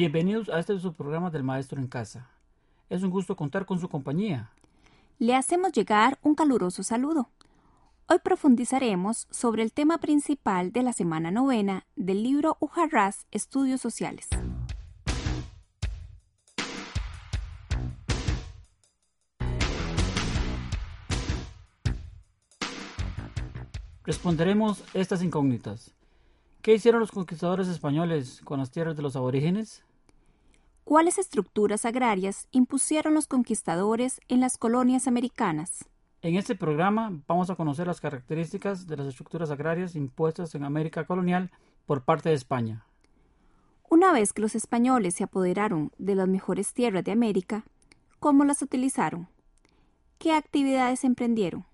Bienvenidos a este su programa del Maestro en Casa. Es un gusto contar con su compañía. Le hacemos llegar un caluroso saludo. Hoy profundizaremos sobre el tema principal de la semana novena del libro Ujarrás Estudios Sociales. Responderemos estas incógnitas. ¿Qué hicieron los conquistadores españoles con las tierras de los aborígenes? ¿Cuáles estructuras agrarias impusieron los conquistadores en las colonias americanas? En este programa vamos a conocer las características de las estructuras agrarias impuestas en América colonial por parte de España. Una vez que los españoles se apoderaron de las mejores tierras de América, ¿cómo las utilizaron? ¿Qué actividades emprendieron?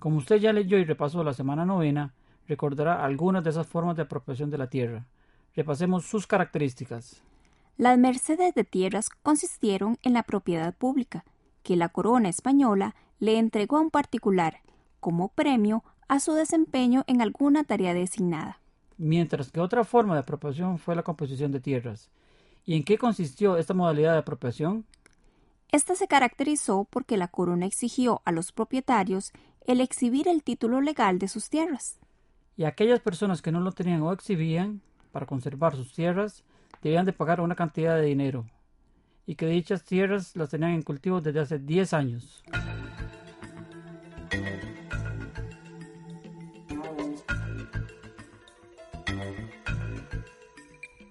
Como usted ya leyó y repasó la semana novena, recordará algunas de esas formas de apropiación de la tierra. Repasemos sus características. Las mercedes de tierras consistieron en la propiedad pública, que la corona española le entregó a un particular como premio a su desempeño en alguna tarea designada. Mientras que otra forma de apropiación fue la composición de tierras. ¿Y en qué consistió esta modalidad de apropiación? Esta se caracterizó porque la corona exigió a los propietarios el exhibir el título legal de sus tierras. Y aquellas personas que no lo tenían o exhibían, para conservar sus tierras, debían de pagar una cantidad de dinero, y que dichas tierras las tenían en cultivo desde hace 10 años.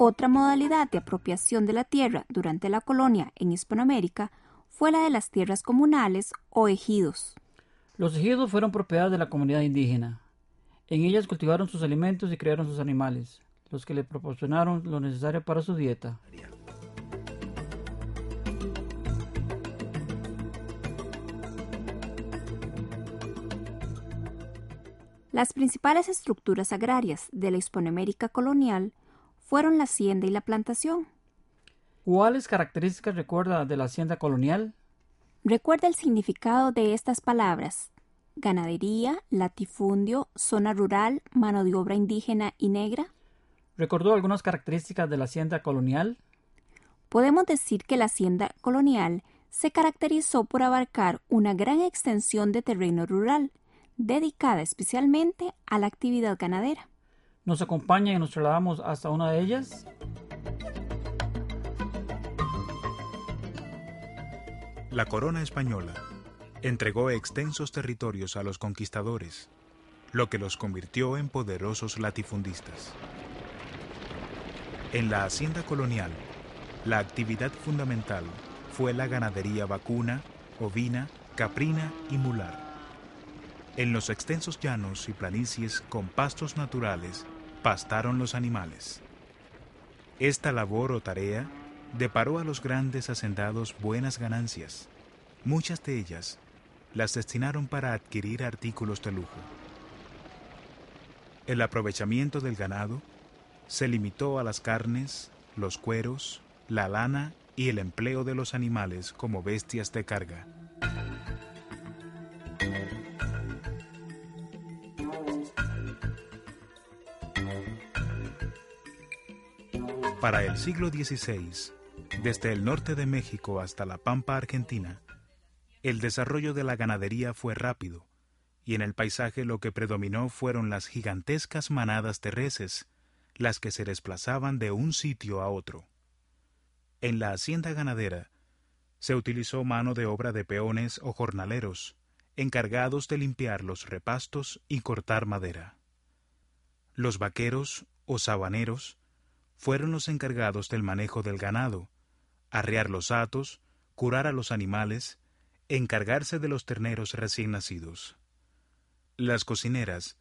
Otra modalidad de apropiación de la tierra durante la colonia en Hispanoamérica fue la de las tierras comunales o ejidos. Los ejidos fueron propiedad de la comunidad indígena. En ellas cultivaron sus alimentos y criaron sus animales, los que le proporcionaron lo necesario para su dieta. Las principales estructuras agrarias de la Hispanoamérica colonial fueron la hacienda y la plantación. ¿Cuáles características recuerda de la hacienda colonial? Recuerda el significado de estas palabras. Ganadería, latifundio, zona rural, mano de obra indígena y negra. ¿Recordó algunas características de la hacienda colonial? Podemos decir que la hacienda colonial se caracterizó por abarcar una gran extensión de terreno rural, dedicada especialmente a la actividad ganadera. ¿Nos acompaña y nos trasladamos hasta una de ellas? La corona española entregó extensos territorios a los conquistadores, lo que los convirtió en poderosos latifundistas. En la hacienda colonial, la actividad fundamental fue la ganadería vacuna, ovina, caprina y mular. En los extensos llanos y planicies con pastos naturales pastaron los animales. Esta labor o tarea deparó a los grandes hacendados buenas ganancias. Muchas de ellas las destinaron para adquirir artículos de lujo. El aprovechamiento del ganado se limitó a las carnes, los cueros, la lana y el empleo de los animales como bestias de carga. Para el siglo XVI, desde el norte de México hasta la Pampa Argentina, el desarrollo de la ganadería fue rápido, y en el paisaje lo que predominó fueron las gigantescas manadas de reses, las que se desplazaban de un sitio a otro. En la hacienda ganadera se utilizó mano de obra de peones o jornaleros, encargados de limpiar los repastos y cortar madera. Los vaqueros o sabaneros fueron los encargados del manejo del ganado, arrear los atos, curar a los animales, encargarse de los terneros recién nacidos. Las cocineras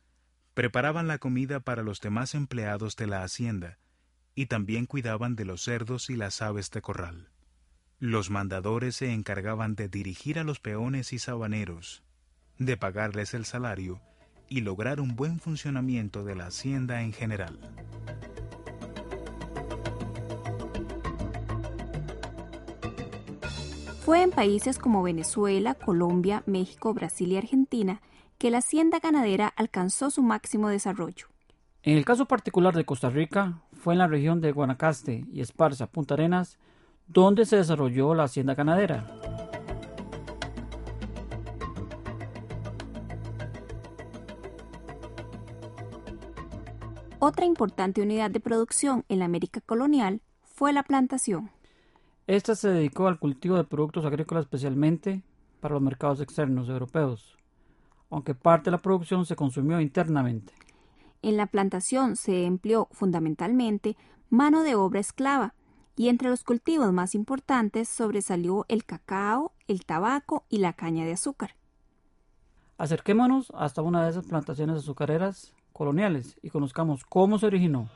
preparaban la comida para los demás empleados de la hacienda y también cuidaban de los cerdos y las aves de corral. Los mandadores se encargaban de dirigir a los peones y sabaneros, de pagarles el salario y lograr un buen funcionamiento de la hacienda en general. Fue en países como Venezuela, Colombia, México, Brasil y Argentina que la hacienda ganadera alcanzó su máximo desarrollo. En el caso particular de Costa Rica, fue en la región de Guanacaste y Esparza, Punta Arenas, donde se desarrolló la hacienda ganadera. Otra importante unidad de producción en la América colonial fue la plantación. Esta se dedicó al cultivo de productos agrícolas especialmente para los mercados externos europeos, aunque parte de la producción se consumió internamente. En la plantación se empleó fundamentalmente mano de obra esclava, y entre los cultivos más importantes sobresalió el cacao, el tabaco y la caña de azúcar. Acerquémonos hasta una de esas plantaciones azucareras coloniales y conozcamos cómo se originó.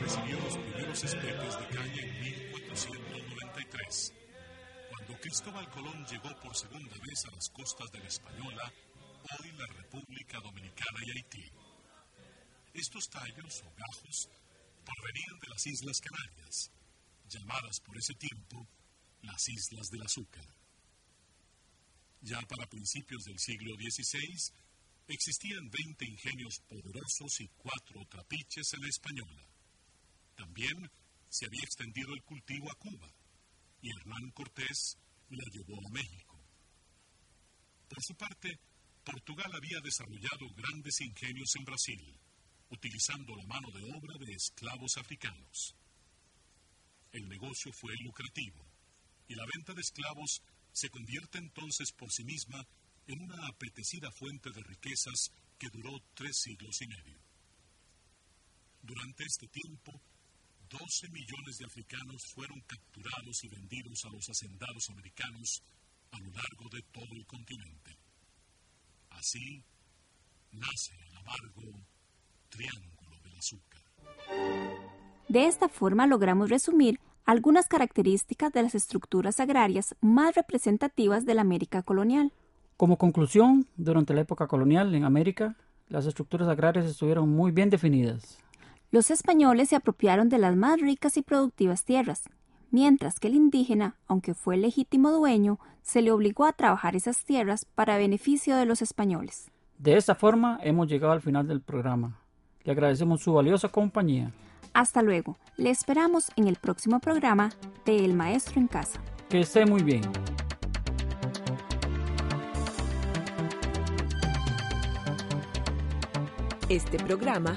Recibió los primeros especies de caña en 1493. Cuando Cristóbal Colón llegó por segunda vez a las costas de la Española, hoy la República Dominicana y Haití. Estos tallos o gajos provenían de las Islas Canarias, llamadas por ese tiempo las Islas del Azúcar. Ya para principios del siglo XVI existían 20 ingenios poderosos y cuatro trapiches en la Española. También se había extendido el cultivo a Cuba y Hernán Cortés la llevó a México. Por su parte, Portugal había desarrollado grandes ingenios en Brasil, utilizando la mano de obra de esclavos africanos. El negocio fue lucrativo y la venta de esclavos se convierte entonces por sí misma en una apetecida fuente de riquezas que duró tres siglos y medio. Durante este tiempo, 12 millones de africanos fueron capturados y vendidos a los hacendados americanos a lo largo de todo el continente. Así nace el amargo triángulo del azúcar. De esta forma logramos resumir algunas características de las estructuras agrarias más representativas de la América colonial. Como conclusión, durante la época colonial en América, las estructuras agrarias estuvieron muy bien definidas. Los españoles se apropiaron de las más ricas y productivas tierras, mientras que el indígena, aunque fue el legítimo dueño, se le obligó a trabajar esas tierras para beneficio de los españoles. De esta forma hemos llegado al final del programa. Le agradecemos su valiosa compañía. Hasta luego. Le esperamos en el próximo programa de El Maestro en Casa. Que esté muy bien. Este programa